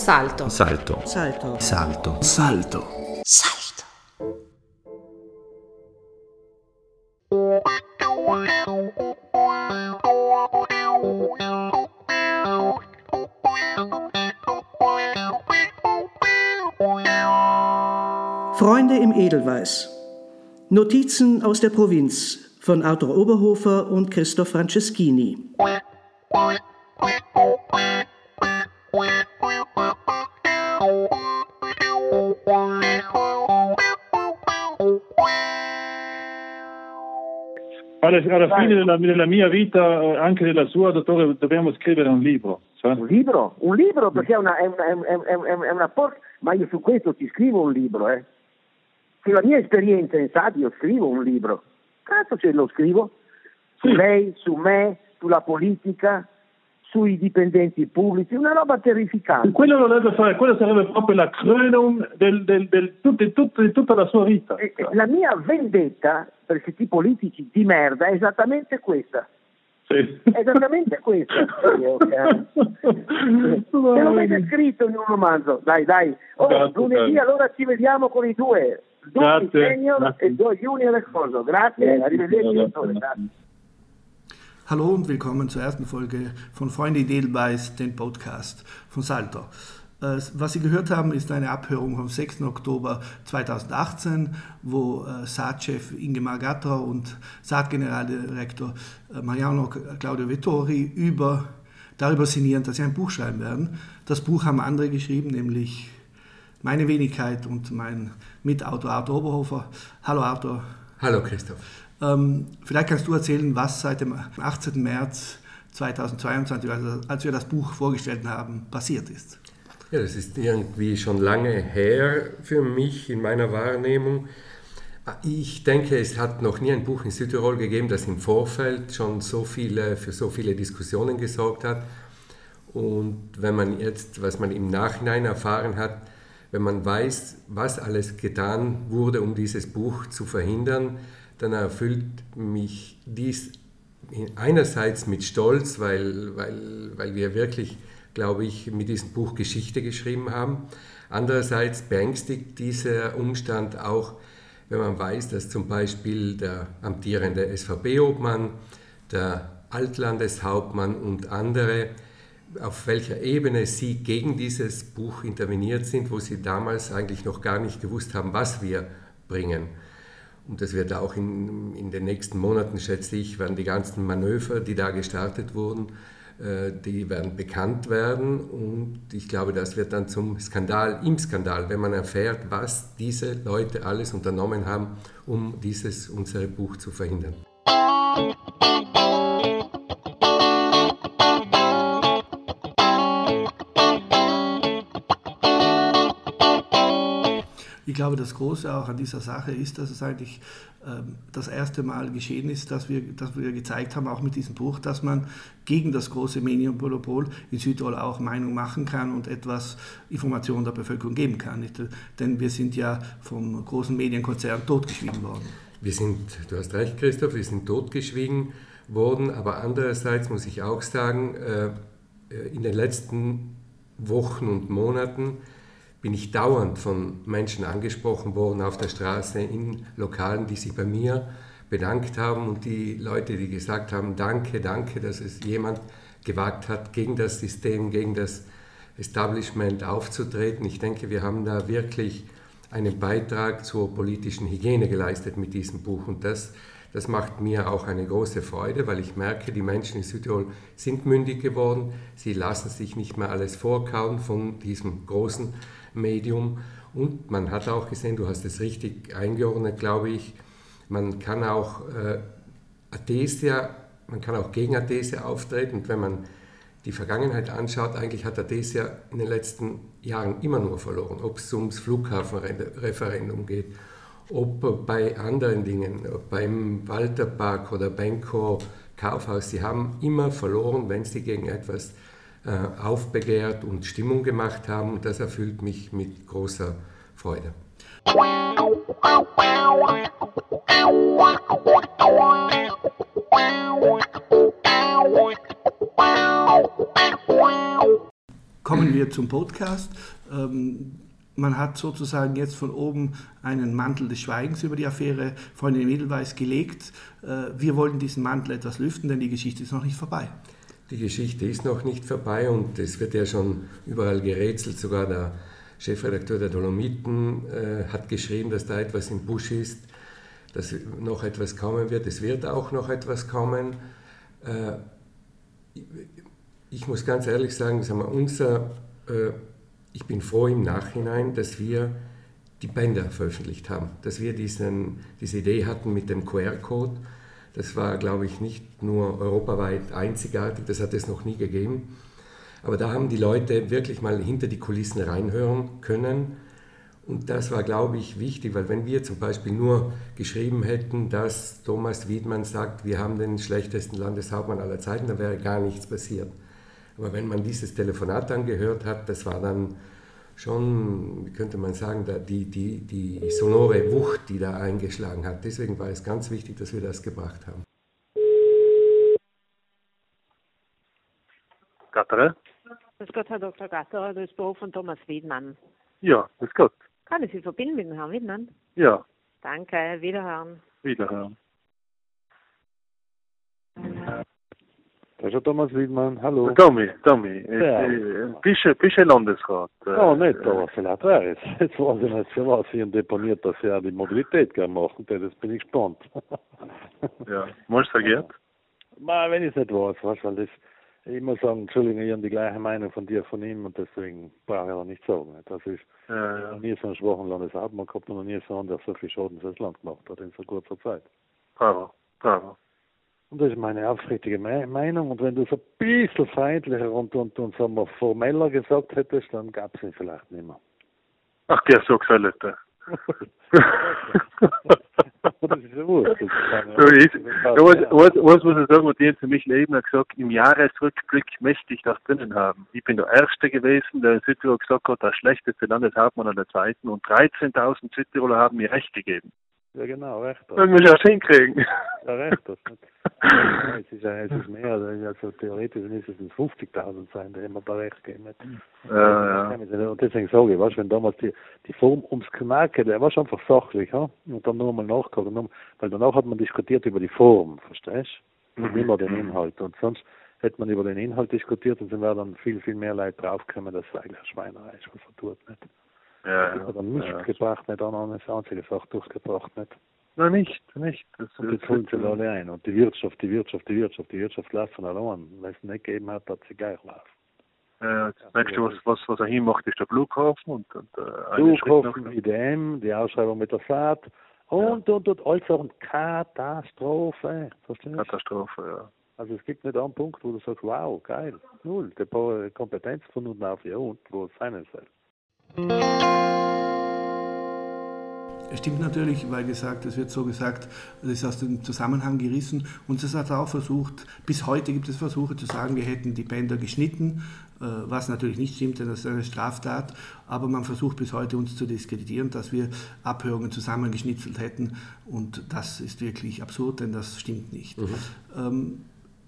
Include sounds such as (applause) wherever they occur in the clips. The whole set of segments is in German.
Salto. Salto. Salto. Salto. Salto. Salto. Freunde im Edelweiß. Notizen aus der Provinz von Arthur Oberhofer und Christoph Franceschini. Alla, alla fine della, della mia vita, eh, anche della sua, dottore, dobbiamo scrivere un libro. sa? Un libro? Un libro perché è una, è una, è una, è una- è una por- Ma io su questo ti scrivo un libro, eh. Sulla mia esperienza in stadio scrivo un libro. Cazzo ce lo scrivo? Su Sì. lei, su me, sulla politica, sui dipendenti pubblici, una roba terrificante. Quello dovrebbe fare, quello sarebbe proprio la cronum del, del, del, tut- di tut- di tutta la sua vita. E- e La mia vendetta per questi politici di merda è esattamente questa. Sì. È esattamente questa. Sì, ok. Te l'ho mai scritto in un romanzo. Dai, dai. Oh, Grazie, lunedì grazie. allora ci vediamo con i due. Due Grazie, senior grazie. e due junior e cosa. Grazie, arrivederci. dottore. Grazie. Hallo und willkommen zur ersten Folge von Freunde Edelweiß, den Podcast von Salto. Äh, Was Sie gehört haben, ist eine Abhörung vom 6. Oktober 2018, wo äh, Saat-Chef Ingemar Gatter und Saat-Generaldirektor äh, Mariano Claudio Vettori über, darüber sinnieren, dass sie ein Buch schreiben werden. Das Buch haben andere geschrieben, nämlich meine Wenigkeit und mein Mitautor Arthur Oberhofer. Hallo Arthur. Hallo Christoph. Ähm, vielleicht kannst du erzählen, was seit dem 18. März 2022, also als wir das Buch vorgestellt haben, passiert ist. Ja, das ist irgendwie schon lange her für mich in meiner Wahrnehmung. Ich denke, es hat noch nie ein Buch in Südtirol gegeben, das im Vorfeld schon so viele, für so viele Diskussionen gesorgt hat. Und wenn man jetzt, was man im Nachhinein erfahren hat, wenn man weiß, was alles getan wurde, um dieses Buch zu verhindern, dann erfüllt mich dies einerseits mit Stolz, weil, weil, weil wir wirklich, glaube ich, mit diesem Buch Geschichte geschrieben haben. Andererseits beängstigt dieser Umstand auch, wenn man weiß, dass zum Beispiel der amtierende SVP-Obmann, der Altlandeshauptmann und andere, auf welcher Ebene sie gegen dieses Buch interveniert sind, wo sie damals eigentlich noch gar nicht gewusst haben, was wir bringen. Und das wird auch in, in den nächsten Monaten, schätze ich, werden die ganzen Manöver, die da gestartet wurden, äh, die werden bekannt werden. Und ich glaube, das wird dann zum Skandal im Skandal, wenn man erfährt, was diese Leute alles unternommen haben, um dieses unsere Buch zu verhindern. Ich glaube, das Große auch an dieser Sache ist, dass es eigentlich ähm, das erste Mal geschehen ist, dass wir, dass wir gezeigt haben, auch mit diesem Buch, dass man gegen das große Medienmonopol in Südtirol auch Meinung machen kann und etwas Information der Bevölkerung geben kann. Nicht? Denn wir sind ja vom großen Medienkonzern totgeschwiegen worden. Wir sind, du hast recht, Christoph, wir sind totgeschwiegen worden, aber andererseits muss ich auch sagen, äh, in den letzten Wochen und Monaten bin ich dauernd von Menschen angesprochen worden auf der Straße, in Lokalen, die sich bei mir bedankt haben und die Leute, die gesagt haben, danke, danke, dass es jemand gewagt hat, gegen das System, gegen das Establishment aufzutreten. Ich denke, wir haben da wirklich einen Beitrag zur politischen Hygiene geleistet mit diesem Buch und das, das macht mir auch eine große Freude, weil ich merke, die Menschen in Südtirol sind mündig geworden, sie lassen sich nicht mehr alles vorkauen von diesem großen Medium. Und man hat auch gesehen, du hast es richtig eingeordnet, glaube ich, man kann auch äh, Athesia, man kann auch gegen Athesia auftreten. Und wenn man die Vergangenheit anschaut, eigentlich hat Athesia in den letzten Jahren immer nur verloren, ob es ums Flughafenreferendum geht, ob bei anderen Dingen, beim Walterpark oder Benko Kaufhaus, sie haben immer verloren, wenn sie gegen etwas äh, aufbegehrt und Stimmung gemacht haben und das erfüllt mich mit großer Freude. Kommen wir zum Podcast. Ähm, man hat sozusagen jetzt von oben einen Mantel des Schweigens über die Affäre Freundin Edelweiss gelegt. Äh, wir wollen diesen Mantel etwas lüften, denn die Geschichte ist noch nicht vorbei. Die Geschichte ist noch nicht vorbei und es wird ja schon überall gerätselt. Sogar der Chefredakteur der Dolomiten äh, hat geschrieben, dass da etwas im Busch ist, dass noch etwas kommen wird. Es wird auch noch etwas kommen. Äh, ich muss ganz ehrlich sagen, sagen wir, unser äh, ich bin froh im Nachhinein, dass wir die Bänder veröffentlicht haben, dass wir diesen, diese Idee hatten mit dem QR-Code. Das war, glaube ich, nicht nur europaweit einzigartig, das hat es noch nie gegeben. Aber da haben die Leute wirklich mal hinter die Kulissen reinhören können. Und das war, glaube ich, wichtig, weil wenn wir zum Beispiel nur geschrieben hätten, dass Thomas Wiedmann sagt, wir haben den schlechtesten Landeshauptmann aller Zeiten, dann wäre gar nichts passiert. Aber wenn man dieses Telefonat dann gehört hat, das war dann schon, wie könnte man sagen, die, die, die sonore Wucht, die da eingeschlagen hat. Deswegen war es ganz wichtig, dass wir das gebracht haben. Gatterer? Grüß Gott, Herr Dr. Gatterer, das ist Büro von Thomas Wiedmann. Ja, grüß Gott. Kann ich Sie verbinden mit dem Herrn Wiedmann? Ja. Danke, wiederhören. Wiederhören. Das ist Thomas Wiedmann, hallo. Tommy, Tommy, ja. du, bist du Landesrat? Ja, nicht, aber vielleicht wäre es. Jetzt weiß ich nicht, für was ich deponiert, dass auch die Mobilität gerne machen, das bin ich gespannt. ja, meinst du verkehrt? Nein, wenn ich es nicht weiß, weißt, weil das, ich muss sagen, Entschuldigung, ich habe die gleiche Meinung von dir, von ihm und deswegen brauche ich auch nicht sagen. Das ist ja, ja. nie so einen schwachen Landeshauptmann gehabt und noch nie so einen, der so viel Schaden für das Land gemacht hat in so kurzer Zeit. Bravo, bravo. Und das ist meine aufrichtige Meinung. Und wenn du es ein bisschen freundlicher und, und, und sagen wir, formeller gesagt hättest, dann gab es ihn vielleicht nicht mehr. Ach, der so gesagt, (laughs) das ist ja wurscht. So ist, was, was muss ich sagen, und die für mich Leben hat gesagt, im Jahresrückblick möchte ich das drinnen haben. Ich bin der Erste gewesen, der in Südtirol gesagt hat, der schlechteste Landeshauptmann an der Zweiten und 13.000 Südtiroler haben mir Recht gegeben. Ja, genau, recht. Dann muss ich auch hinkriegen. Ja, recht. Das (laughs) ja, es, ist, es ist mehr, also theoretisch müssen es 50.000 sein, die immer da recht geben. Ja, ja. Und deswegen sage ich, weißt, wenn damals die, die Form ums Knacken, der war schon einfach sachlich, ha? und dann nochmal nachgucken, weil danach hat man diskutiert über die Form, verstehst du? Und nicht mehr den Inhalt. Und sonst hätte man über den Inhalt diskutiert und dann wäre dann viel, viel mehr Leute draufgekommen, dass es eigentlich eine Schweinerei ist, was er tut, nicht? Ja, das hat er nicht ja. gebracht, nicht noch eine einzige Sache durchgebracht, nicht? Nein, nicht, nicht. Das und jetzt holen sie alle ein. Und die Wirtschaft, die Wirtschaft, die Wirtschaft, die Wirtschaft läuft von allein. Wenn es nicht gegeben hat, hat sie gleich laufen. Ja, das nächste, was, was, was er hinmacht, ist der Flughafen und, und äh, Flughafen, IDM, die Ausschreibung mit der Saat und, ja. und, und, alles auch eine Katastrophe. Verstehst du? Katastrophe, ja. Also es gibt nicht einen Punkt, wo du sagst, wow, geil, null, die Kompetenz von unten auf ja und wo es sein soll. Es stimmt natürlich, weil gesagt, es wird so gesagt, das ist aus dem Zusammenhang gerissen. Und es hat auch versucht, bis heute gibt es Versuche zu sagen, wir hätten die Bänder geschnitten, äh, was natürlich nicht stimmt, denn das ist eine Straftat. Aber man versucht bis heute uns zu diskreditieren, dass wir Abhörungen zusammengeschnitzelt hätten. Und das ist wirklich absurd, denn das stimmt nicht. Mhm. Ähm,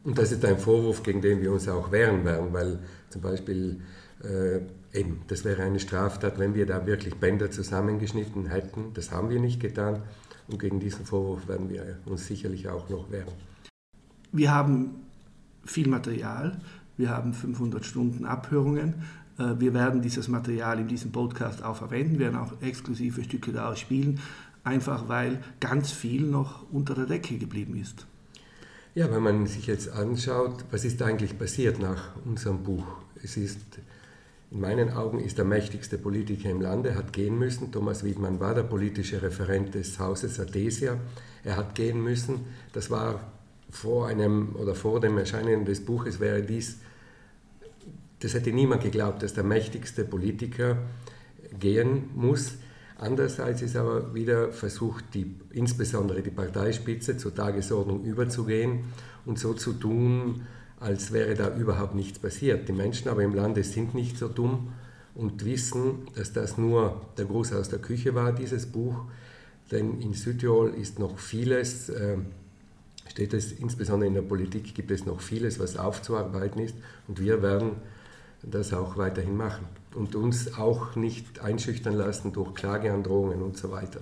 und das ist ein Vorwurf, gegen den wir uns auch wehren werden, weil zum Beispiel äh, eben, das wäre eine Straftat, wenn wir da wirklich Bänder zusammengeschnitten hätten. Das haben wir nicht getan und gegen diesen Vorwurf werden wir uns sicherlich auch noch wehren. Wir haben viel Material, wir haben 500 Stunden Abhörungen. Äh, wir werden dieses Material in diesem Podcast auch verwenden, werden auch exklusive Stücke daraus spielen, einfach weil ganz viel noch unter der Decke geblieben ist. Ja, wenn man sich jetzt anschaut, was ist eigentlich passiert nach unserem Buch? Es ist in meinen Augen ist der mächtigste Politiker im Lande, hat gehen müssen. Thomas Wiedmann war der politische Referent des Hauses Adesia. Er hat gehen müssen. Das war vor einem oder vor dem Erscheinen des Buches wäre dies, das hätte niemand geglaubt, dass der mächtigste Politiker gehen muss. Andererseits ist aber wieder versucht, die, insbesondere die Parteispitze zur Tagesordnung überzugehen und so zu tun, als wäre da überhaupt nichts passiert. Die Menschen aber im Lande sind nicht so dumm und wissen, dass das nur der Gruß aus der Küche war, dieses Buch. Denn in Südtirol ist noch vieles, äh, steht es insbesondere in der Politik, gibt es noch vieles, was aufzuarbeiten ist. Und wir werden das auch weiterhin machen und uns auch nicht einschüchtern lassen durch Klageandrohungen und so weiter.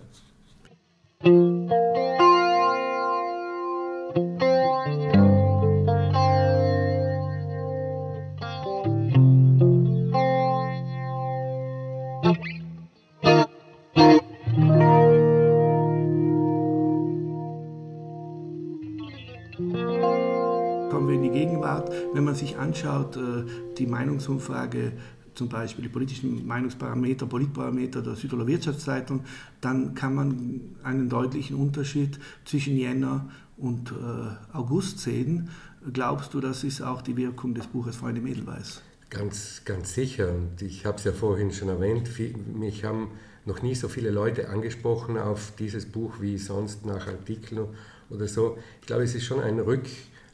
Die Meinungsumfrage, zum Beispiel die politischen Meinungsparameter, Politparameter der Südtiroler Wirtschaftszeitung, dann kann man einen deutlichen Unterschied zwischen Jänner und äh, August sehen. Glaubst du, das ist auch die Wirkung des Buches Freunde Mädelweiß? Ganz, ganz sicher. Und ich habe es ja vorhin schon erwähnt, mich haben noch nie so viele Leute angesprochen auf dieses Buch wie sonst nach Artikeln oder so. Ich glaube, es ist schon ein, Rück,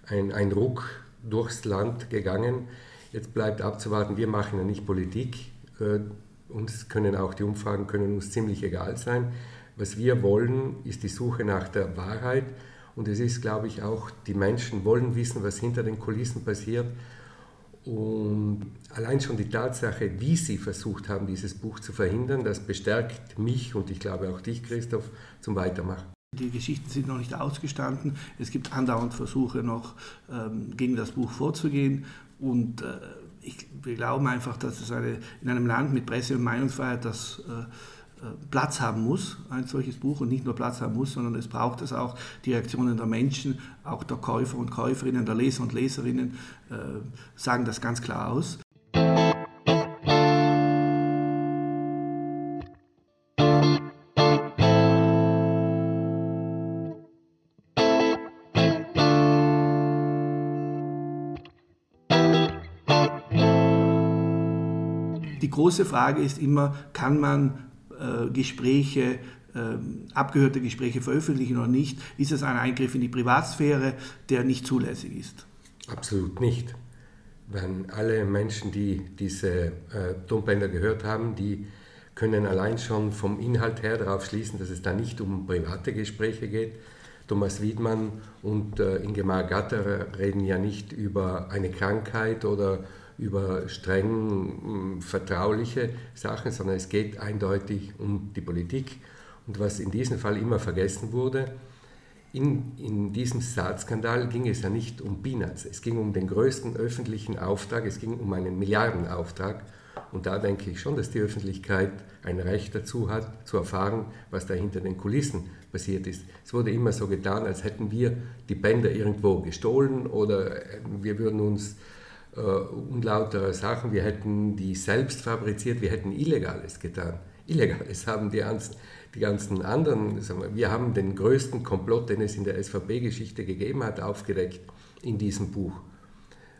ein, ein Ruck durchs Land gegangen. Jetzt bleibt abzuwarten, wir machen ja nicht Politik. Äh, uns können auch die Umfragen können uns ziemlich egal sein. Was wir wollen, ist die Suche nach der Wahrheit. Und es ist, glaube ich, auch, die Menschen wollen wissen, was hinter den Kulissen passiert. Und allein schon die Tatsache, wie sie versucht haben, dieses Buch zu verhindern, das bestärkt mich und ich glaube auch dich, Christoph, zum Weitermachen. Die Geschichten sind noch nicht ausgestanden. Es gibt andauernd Versuche noch ähm, gegen das Buch vorzugehen. Und äh, ich, wir glauben einfach, dass es eine, in einem Land mit Presse- und Meinungsfreiheit das äh, äh, Platz haben muss, ein solches Buch, und nicht nur Platz haben muss, sondern es braucht es auch. Die Reaktionen der Menschen, auch der Käufer und Käuferinnen, der Leser und Leserinnen äh, sagen das ganz klar aus. Die große Frage ist immer, kann man äh, Gespräche, äh, abgehörte Gespräche veröffentlichen oder nicht? Ist es ein Eingriff in die Privatsphäre, der nicht zulässig ist? Absolut nicht. Wenn alle Menschen, die diese äh, Tonbänder gehört haben, die können allein schon vom Inhalt her darauf schließen, dass es da nicht um private Gespräche geht. Thomas Wiedmann und äh, Ingemar Gatter reden ja nicht über eine Krankheit oder streng mm, vertrauliche Sachen, sondern es geht eindeutig um die Politik. Und was in diesem Fall immer vergessen wurde, in, in diesem Staatsskandal ging es ja nicht um Peanuts, es ging um den größten öffentlichen Auftrag, es ging um einen Milliardenauftrag. Und da denke ich schon, dass die Öffentlichkeit ein Recht dazu hat, zu erfahren, was da hinter den Kulissen passiert ist. Es wurde immer so getan, als hätten wir die Bänder irgendwo gestohlen oder äh, wir würden uns äh, unlautere Sachen. Wir hätten die selbst fabriziert, wir hätten Illegales getan. (laughs) Illegales haben die, die ganzen anderen, wir, wir haben den größten Komplott, den es in der SVP-Geschichte gegeben hat, aufgedeckt in diesem Buch.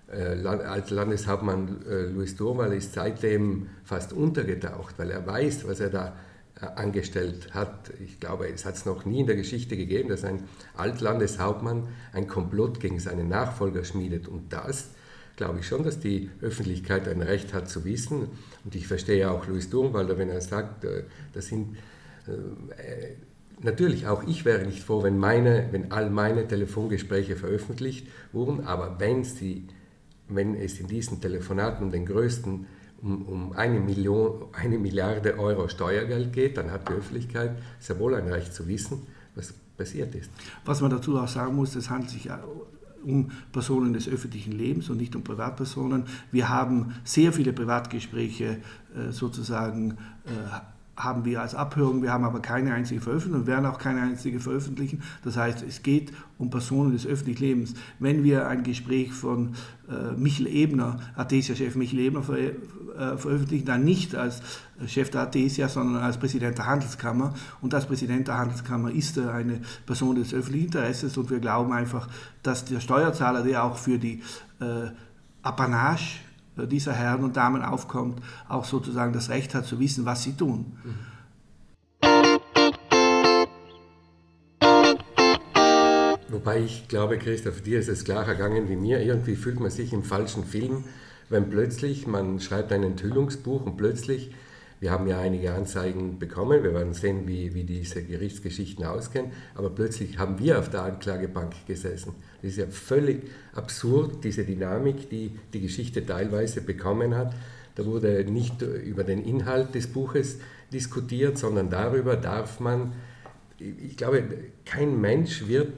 Äh, als Landeshauptmann äh, Louis Durmal ist seitdem fast untergetaucht, weil er weiß, was er da äh, angestellt hat. Ich glaube, es hat es noch nie in der Geschichte gegeben, dass ein Altlandeshauptmann ein Komplott gegen seinen Nachfolger schmiedet. Und das glaube ich schon, dass die Öffentlichkeit ein Recht hat zu wissen. Und ich verstehe auch Louis Durmwalder, wenn er sagt, äh, das sind äh, natürlich auch ich wäre nicht froh, wenn meine, wenn all meine Telefongespräche veröffentlicht wurden, aber wenn sie, wenn es in diesen Telefonaten um den größten um, um eine, Million, eine Milliarde Euro Steuergeld geht, dann hat die Öffentlichkeit sehr wohl ein Recht zu wissen, was passiert ist. Was man dazu auch sagen muss, es handelt sich um Personen des öffentlichen Lebens und nicht um Privatpersonen. Wir haben sehr viele Privatgespräche äh, sozusagen äh, haben wir als Abhörung, wir haben aber keine einzige veröffentlicht und werden auch keine einzige veröffentlichen. Das heißt, es geht um Personen des öffentlichen Lebens. Wenn wir ein Gespräch von äh, Michel Ebner, Athesia-Chef Michel Ebner, ver, äh, veröffentlichen, dann nicht als Chef der Athesia, sondern als Präsident der Handelskammer. Und als Präsident der Handelskammer ist er eine Person des öffentlichen Interesses und wir glauben einfach, dass der Steuerzahler, der auch für die äh, Apanage dieser Herren und Damen aufkommt, auch sozusagen das Recht hat zu wissen, was sie tun. Wobei ich glaube, Christoph, dir ist es klar ergangen wie mir. Irgendwie fühlt man sich im falschen Film, wenn plötzlich man schreibt ein Enthüllungsbuch und plötzlich Wir haben ja einige Anzeigen bekommen, wir werden sehen, wie, wie diese Gerichtsgeschichten ausgehen, aber plötzlich haben wir auf der Anklagebank gesessen. Das ist ja völlig absurd, diese Dynamik, die die Geschichte teilweise bekommen hat. Da wurde nicht über den Inhalt des Buches diskutiert, sondern darüber darf man, ich glaube, kein Mensch wird,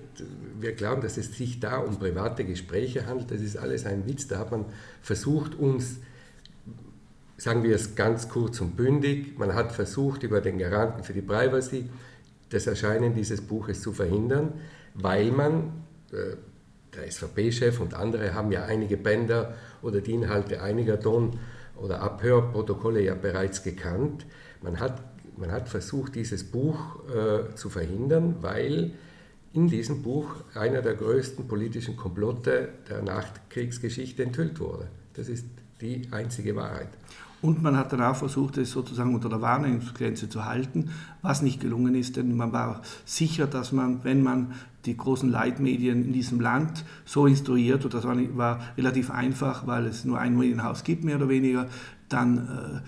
wir glauben, dass es sich da um private Gespräche handelt, das ist alles ein Witz, da hat man versucht, uns sagen wir es ganz kurz und bündig, man hat versucht, über den Garanten für die Privacy das Erscheinen dieses Buches zu verhindern, weil man, äh, der SVP-Chef und andere haben ja einige Bänder oder die Inhalte einiger Ton- oder Abhörprotokolle ja bereits gekannt. Man hat, man hat versucht, dieses Buch äh, zu verhindern, weil in diesem Buch einer der größten politischen Komplotte der Nachkriegsgeschichte enthüllt wurde. Das ist die einzige Wahrheit. Und man hat dann auch versucht, es sozusagen unter der Wahrnehmungsgrenze zu halten, was nicht gelungen ist, denn man war sicher, dass man, wenn man die großen Leitmedien in diesem Land so instruiert, und das war, war relativ einfach, weil es nur ein Medienhaus gibt, mehr oder weniger, dann äh,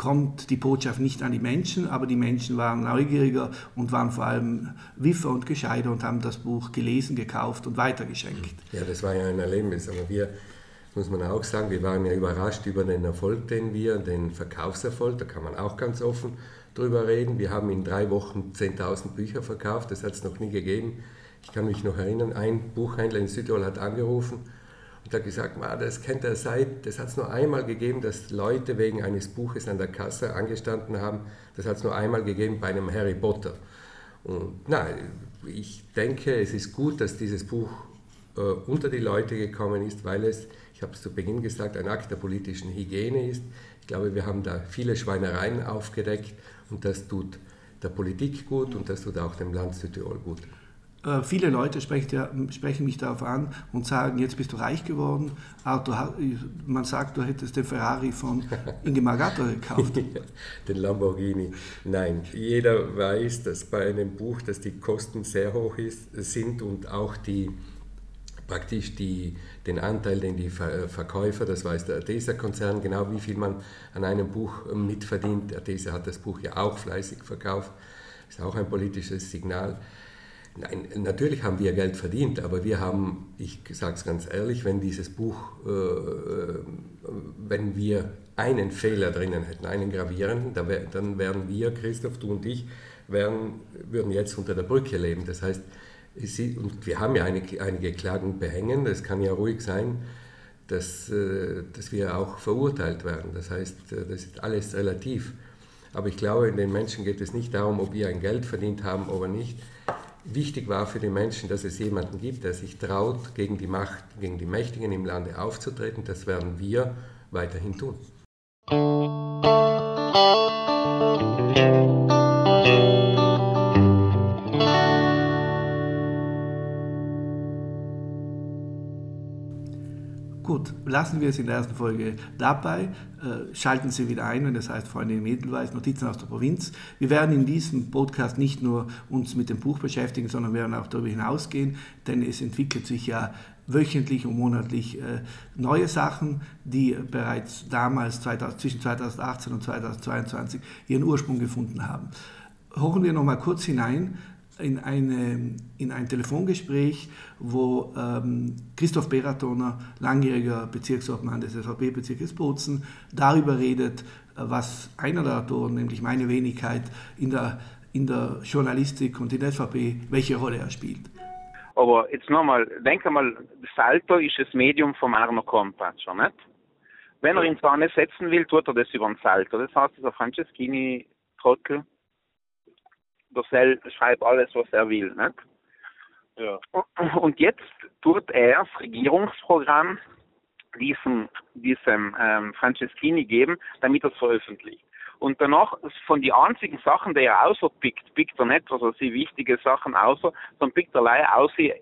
kommt die Botschaft nicht an die Menschen, aber die Menschen waren neugieriger und waren vor allem wiffer und gescheiter und haben das Buch gelesen, gekauft und weitergeschenkt. Ja, das war ja ein Erlebnis, aber wir muss man auch sagen, wir waren ja überrascht über den Erfolg, den wir, den Verkaufserfolg, da kann man auch ganz offen drüber reden. Wir haben in drei Wochen 10.000 Bücher verkauft, das hat es noch nie gegeben. Ich kann mich noch erinnern, ein Buchhändler in Südtirol hat angerufen und hat gesagt, das kennt er seit, das hat es nur einmal gegeben, dass Leute wegen eines Buches an der Kasse angestanden haben. Das hat es nur einmal gegeben bei einem Harry Potter. Und na, ich denke, es ist gut, dass dieses Buch äh, unter die Leute gekommen ist, weil es ich habe es zu Beginn gesagt, ein Akt der politischen Hygiene ist. Ich glaube, wir haben da viele Schweinereien aufgedeckt und das tut der Politik gut und das tut auch dem Land Südtirol gut. Äh, viele Leute sprechen, ja, sprechen, mich darauf an und sagen, jetzt bist du reich geworden. Arthur, man sagt, du hättest den Ferrari von (laughs) Ingemar Gatter gekauft. (laughs) den Lamborghini. Nein, jeder weiß, dass bei einem Buch, dass die Kosten sehr hoch ist, sind und auch die, praktisch die, den Anteil, den die Verkäufer, das weiß der Adesa-Konzern, genau wie viel man an einem Buch mitverdient. Adesa hat das Buch ja auch fleißig verkauft, ist auch ein politisches Signal. Nein, natürlich haben wir Geld verdient, aber wir haben, ich sage es ganz ehrlich, wenn dieses Buch, äh, äh, wenn wir einen Fehler drinnen hätten, einen gravierenden, dann wären wir, Christoph, du und ich, wären, würden jetzt unter der Brücke leben. Das heißt, und wir haben ja einige, einige Klagen behängen, es kann ja ruhig sein, dass, äh, dass wir auch verurteilt werden. Das heißt, äh, das ist alles relativ. Aber ich glaube, in den Menschen geht es nicht darum, ob wir ein Geld verdient haben oder nicht. Wichtig war für die Menschen, dass es jemanden gibt, der sich traut, gegen die Macht, gegen die Mächtigen im Lande aufzutreten. Das werden wir weiterhin tun. Gut, lassen wir es in der ersten Folge dabei. Äh, schalten Sie wieder ein, wenn das heißt Freunde im Edelweiß, Notizen aus der Provinz. Wir werden in diesem Podcast nicht nur uns mit dem Buch beschäftigen, sondern werden auch darüber hinausgehen, denn es entwickelt sich ja wöchentlich und monatlich äh, neue Sachen, die bereits damals 2000, zwischen 2018 und 2022 ihren Ursprung gefunden haben. Hochen wir noch mal kurz hinein in, eine, in ein Telefongespräch, wo ähm, Christoph Beratoner, langjähriger Bezirksobmann des SVP-Bezirkes Bozen, darüber redet, äh, was einer der Autoren, nämlich meine Wenigkeit, in der, in der Journalistik und in der SVP, welche Rolle er spielt. Aber jetzt nochmal, denke mal, Salto ist das Medium vom Arno Compatscher, nicht? Wenn er ins Wanne setzen will, tut er das über den Salto. Das heißt, dieser Franceschini-Trottel, der Sell schreibt alles, was er will. Nicht? Ja. Und jetzt tut er das Regierungsprogramm diesem, diesem ähm, Franceschini geben, damit er es veröffentlicht. Und danach, von den einzigen Sachen, die er außerpickt, pickt er nicht, also sie wichtige Sachen außer, sondern pickt er leider aus, äh,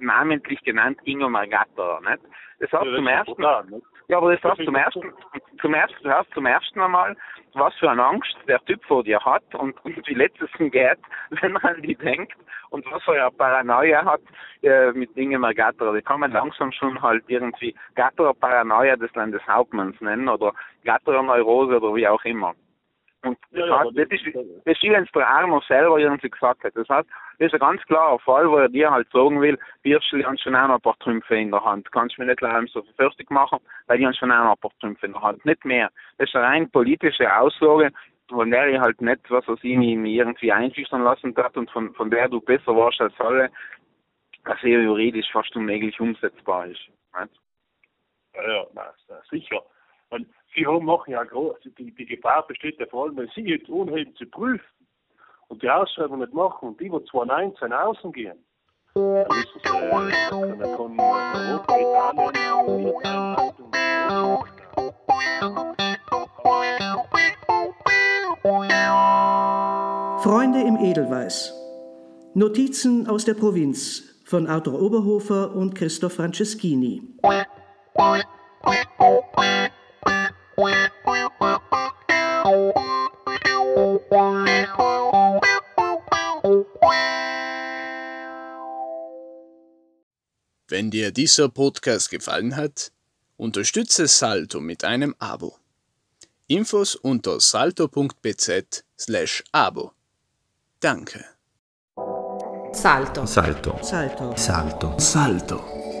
namentlich genannt Ingo Margatta, nicht? Das heißt ja, zum ersten, ja, aber das heißt zum ersten, zum ersten, das heißt zum ersten Mal, was für eine Angst der Typ vor dir hat und, und wie letztesten geht, (laughs) wenn man an die denkt und was für eine Paranoia hat äh, mit Ingemar Gatterer. Die kann man langsam schon halt irgendwie Gatterer Paranoia des Landeshauptmanns nennen oder Gatterer Neurose oder wie auch immer. Und das, heißt, das, ist, das ist wie wenn es der Arno selber irgendwie gesagt hat. Das heißt, das ist ein ganz klarer Fall, wo er dir halt sagen will, Birschel haben schon auch noch ein paar Trümpfe in der Hand. Kannst du mir nicht leider so verfürstig machen, weil die haben schon auch noch ein paar Trümpfe in der Hand. Nicht mehr. Das ist eine rein politische Aussage, von der ich halt nicht, was er sich irgendwie einschüchtern lassen hat und von, von der du besser warst als alle, dass er juridisch fast unmöglich umsetzbar ist. Nicht? Ja, ja, sicher. Und Sie haben machen ja groß, die, die Gefahr besteht ja vor allem, wenn Sie jetzt unheben zu prüfen und die Ausschreibung nicht machen und die, die 2019 außen gehen, dann ist es, äh, dann kann Europa, Italien, Einhaltung. Freunde im Edelweiß. Notizen aus der Provinz von Arthur Oberhofer und Christoph Franceschini. Wenn dir dieser Podcast gefallen hat, unterstütze Salto mit einem Abo. Infos unter salto.bz/abo. Danke. Salto. Salto. Salto. Salto. Salto. Salto.